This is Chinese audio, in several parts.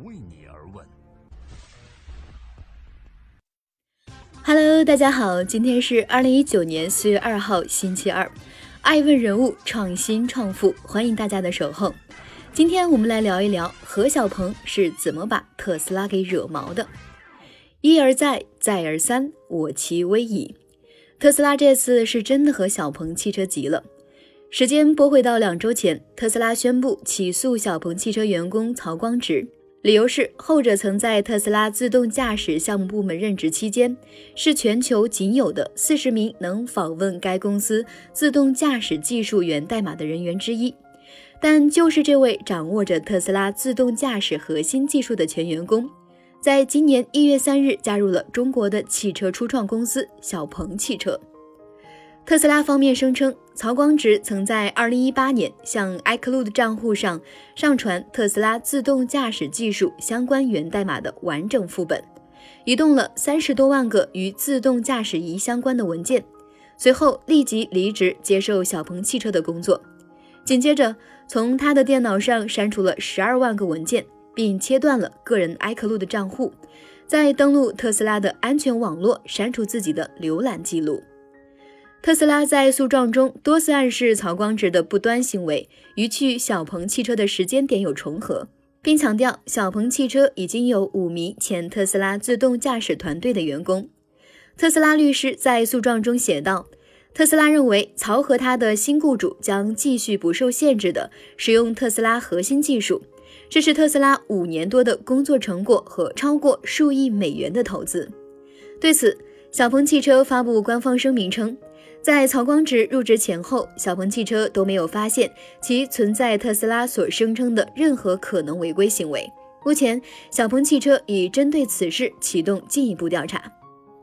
为你而问。Hello，大家好，今天是二零一九年四月二号，星期二。爱问人物创新创富，欢迎大家的守候。今天我们来聊一聊何小鹏是怎么把特斯拉给惹毛的。一而再，再而三，我其威矣。特斯拉这次是真的和小鹏汽车急了。时间拨回到两周前，特斯拉宣布起诉小鹏汽车员工曹光直。理由是，后者曾在特斯拉自动驾驶项目部门任职期间，是全球仅有的四十名能访问该公司自动驾驶技术源代码的人员之一。但就是这位掌握着特斯拉自动驾驶核心技术的前员工，在今年一月三日加入了中国的汽车初创公司小鹏汽车。特斯拉方面声称，曹光直曾在2018年向 iCloud 账户上上传特斯拉自动驾驶技术相关源代码的完整副本，移动了三十多万个与自动驾驶仪相关的文件，随后立即离职接受小鹏汽车的工作。紧接着，从他的电脑上删除了十二万个文件，并切断了个人 iCloud 账户，再登录特斯拉的安全网络删除自己的浏览记录。特斯拉在诉状中多次暗示曹光直的不端行为与去小鹏汽车的时间点有重合，并强调小鹏汽车已经有五名前特斯拉自动驾驶团队的员工。特斯拉律师在诉状中写道：“特斯拉认为曹和他的新雇主将继续不受限制地使用特斯拉核心技术，这是特斯拉五年多的工作成果和超过数亿美元的投资。”对此，小鹏汽车发布官方声明称。在曹光植入职前后，小鹏汽车都没有发现其存在特斯拉所声称的任何可能违规行为。目前，小鹏汽车已针对此事启动进一步调查。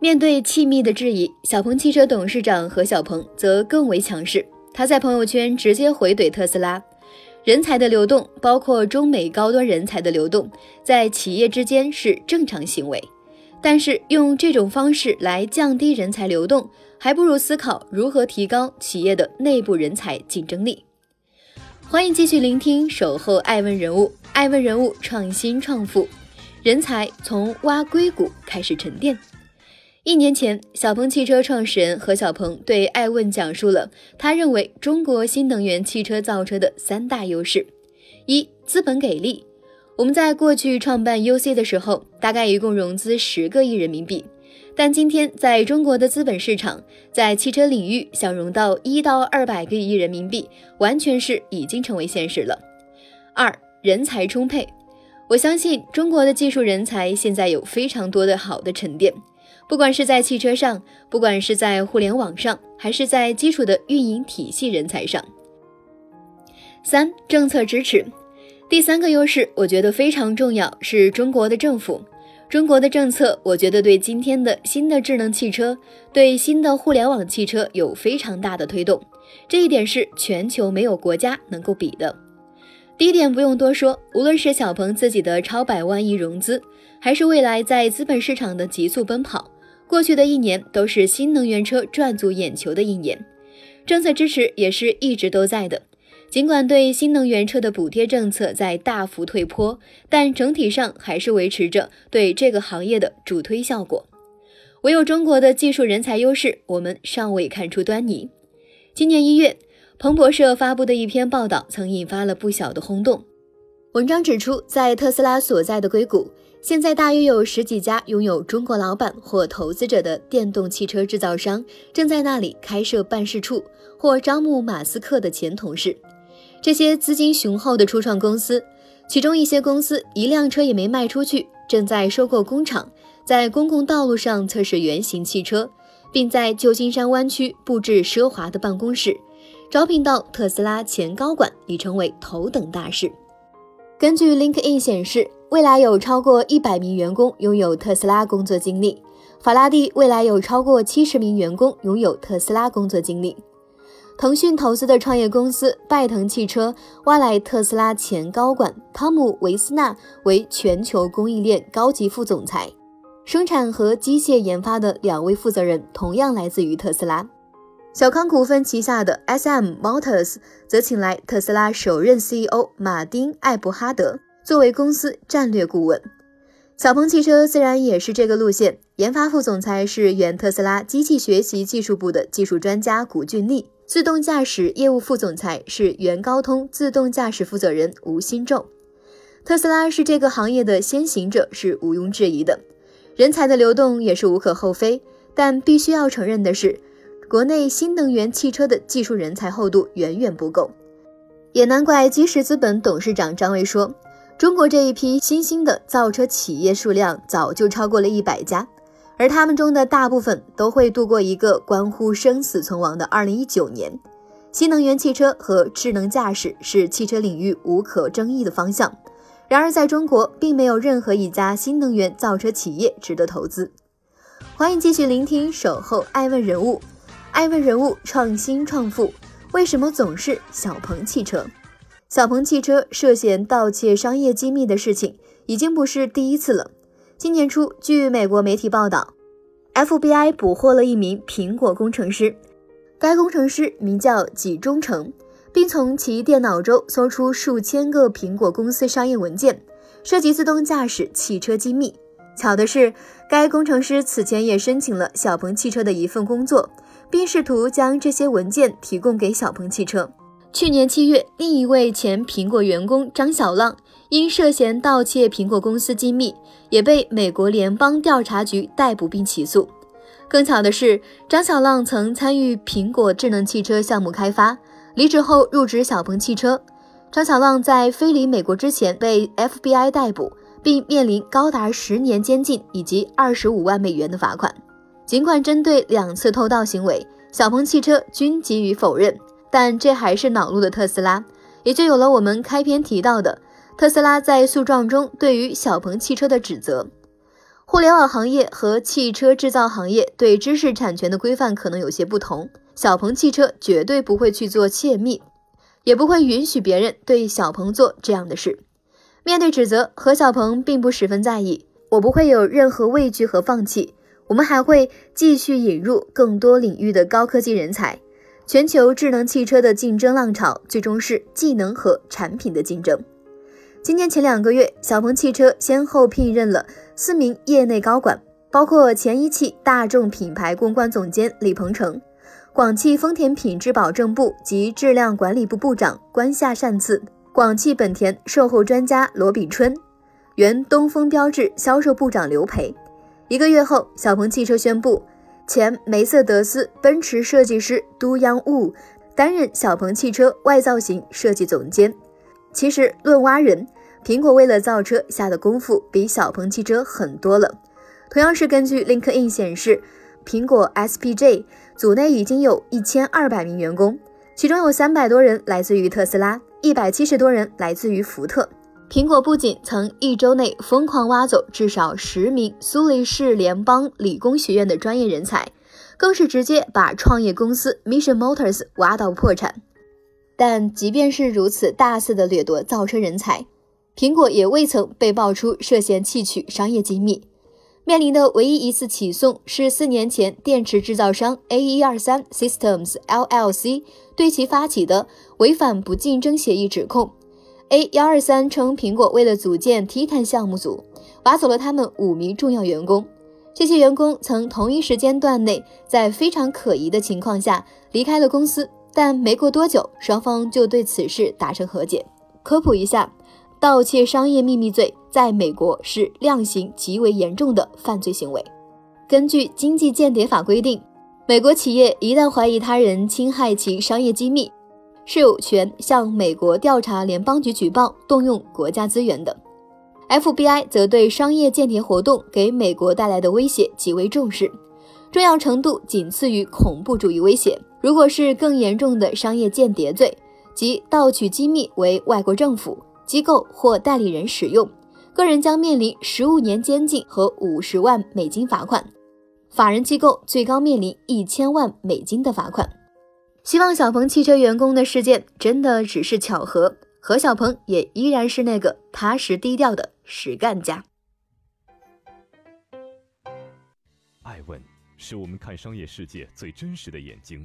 面对气密的质疑，小鹏汽车董事长何小鹏则更为强势。他在朋友圈直接回怼特斯拉：“人才的流动，包括中美高端人才的流动，在企业之间是正常行为。但是用这种方式来降低人才流动。”还不如思考如何提高企业的内部人才竞争力。欢迎继续聆听《守候爱问人物》，爱问人物创新创富，人才从挖硅谷开始沉淀。一年前，小鹏汽车创始人何小鹏对爱问讲述了他认为中国新能源汽车造车的三大优势：一、资本给力。我们在过去创办 UC 的时候，大概一共融资十个亿人民币。但今天，在中国的资本市场，在汽车领域想融到一到二百个亿人民币，完全是已经成为现实了。二，人才充沛，我相信中国的技术人才现在有非常多的好的沉淀，不管是在汽车上，不管是在互联网上，还是在基础的运营体系人才上。三，政策支持，第三个优势，我觉得非常重要，是中国的政府。中国的政策，我觉得对今天的新的智能汽车、对新的互联网汽车有非常大的推动，这一点是全球没有国家能够比的。第一点不用多说，无论是小鹏自己的超百万亿融资，还是未来在资本市场的急速奔跑，过去的一年都是新能源车赚足眼球的一年，政策支持也是一直都在的。尽管对新能源车的补贴政策在大幅退坡，但整体上还是维持着对这个行业的助推效果。唯有中国的技术人才优势，我们尚未看出端倪。今年一月，彭博社发布的一篇报道曾引发了不小的轰动。文章指出，在特斯拉所在的硅谷，现在大约有十几家拥有中国老板或投资者的电动汽车制造商正在那里开设办事处，或招募马斯克的前同事。这些资金雄厚的初创公司，其中一些公司一辆车也没卖出去，正在收购工厂，在公共道路上测试原型汽车，并在旧金山湾区布置奢华的办公室。招聘到特斯拉前高管已成为头等大事。根据 LinkedIn 显示，未来有超过一百名员工拥有特斯拉工作经历。法拉第未来有超过七十名员工拥有特斯拉工作经历。腾讯投资的创业公司拜腾汽车挖来特斯拉前高管汤姆·维斯纳为全球供应链高级副总裁，生产和机械研发的两位负责人同样来自于特斯拉。小康股份旗下的 S.M. Motors 则请来特斯拉首任 CEO 马丁·艾伯哈德，作为公司战略顾问。小鹏汽车自然也是这个路线，研发副总裁是原特斯拉机器学习技术部的技术专家古俊立，自动驾驶业务副总裁是原高通自动驾驶负责人吴新宙。特斯拉是这个行业的先行者，是毋庸置疑的，人才的流动也是无可厚非。但必须要承认的是，国内新能源汽车的技术人才厚度远远不够，也难怪基石资本董事长张维说。中国这一批新兴的造车企业数量早就超过了一百家，而他们中的大部分都会度过一个关乎生死存亡的二零一九年。新能源汽车和智能驾驶是汽车领域无可争议的方向，然而在中国并没有任何一家新能源造车企业值得投资。欢迎继续聆听《守候爱问人物》，爱问人物创新创富，为什么总是小鹏汽车？小鹏汽车涉嫌盗窃商业机密的事情已经不是第一次了。今年初，据美国媒体报道，FBI 捕获了一名苹果工程师，该工程师名叫纪忠诚，并从其电脑中搜出数千个苹果公司商业文件，涉及自动驾驶汽车机密。巧的是，该工程师此前也申请了小鹏汽车的一份工作，并试图将这些文件提供给小鹏汽车。去年七月，另一位前苹果员工张小浪因涉嫌盗窃苹果公司机密，也被美国联邦调查局逮捕并起诉。更巧的是，张小浪曾参与苹果智能汽车项目开发，离职后入职小鹏汽车。张小浪在飞离美国之前被 FBI 逮捕，并面临高达十年监禁以及二十五万美元的罚款。尽管针对两次偷盗行为，小鹏汽车均给予否认。但这还是恼怒的特斯拉，也就有了我们开篇提到的特斯拉在诉状中对于小鹏汽车的指责。互联网行业和汽车制造行业对知识产权的规范可能有些不同，小鹏汽车绝对不会去做窃密，也不会允许别人对小鹏做这样的事。面对指责，何小鹏并不十分在意，我不会有任何畏惧和放弃，我们还会继续引入更多领域的高科技人才。全球智能汽车的竞争浪潮，最终是技能和产品的竞争。今年前两个月，小鹏汽车先后聘任了四名业内高管，包括前一汽大众品牌公关总监李鹏程、广汽丰田品质保证部及质量管理部部长关夏善次、广汽本田售后专家罗炳春、原东风标致销售部长刘培。一个月后，小鹏汽车宣布。前梅赛德斯奔驰设计师都央雾担任小鹏汽车外造型设计总监。其实论挖人，苹果为了造车下的功夫比小鹏汽车狠多了。同样是根据 LinkedIn 显示，苹果 SPJ 组内已经有一千二百名员工，其中有三百多人来自于特斯拉，一百七十多人来自于福特。苹果不仅曾一周内疯狂挖走至少十名苏黎世联邦理工学院的专业人才，更是直接把创业公司 Mission Motors 挖到破产。但即便是如此大肆的掠夺造车人才，苹果也未曾被爆出涉嫌窃取商业机密。面临的唯一一次起诉是四年前电池制造商 A 一二三 Systems LLC 对其发起的违反不竞争协议指控。A 幺二三称，苹果为了组建 Titan 项目组，挖走了他们五名重要员工。这些员工曾同一时间段内，在非常可疑的情况下离开了公司，但没过多久，双方就对此事达成和解。科普一下，盗窃商业秘密罪在美国是量刑极为严重的犯罪行为。根据经济间谍法规定，美国企业一旦怀疑他人侵害其商业机密，是有权向美国调查联邦局举报，动用国家资源的。FBI 则对商业间谍活动给美国带来的威胁极为重视，重要程度仅次于恐怖主义威胁。如果是更严重的商业间谍罪，即盗取机密为外国政府机构或代理人使用，个人将面临十五年监禁和五十万美金罚款，法人机构最高面临一千万美金的罚款。希望小鹏汽车员工的事件真的只是巧合，何小鹏也依然是那个踏实低调的实干家。爱问是我们看商业世界最真实的眼睛，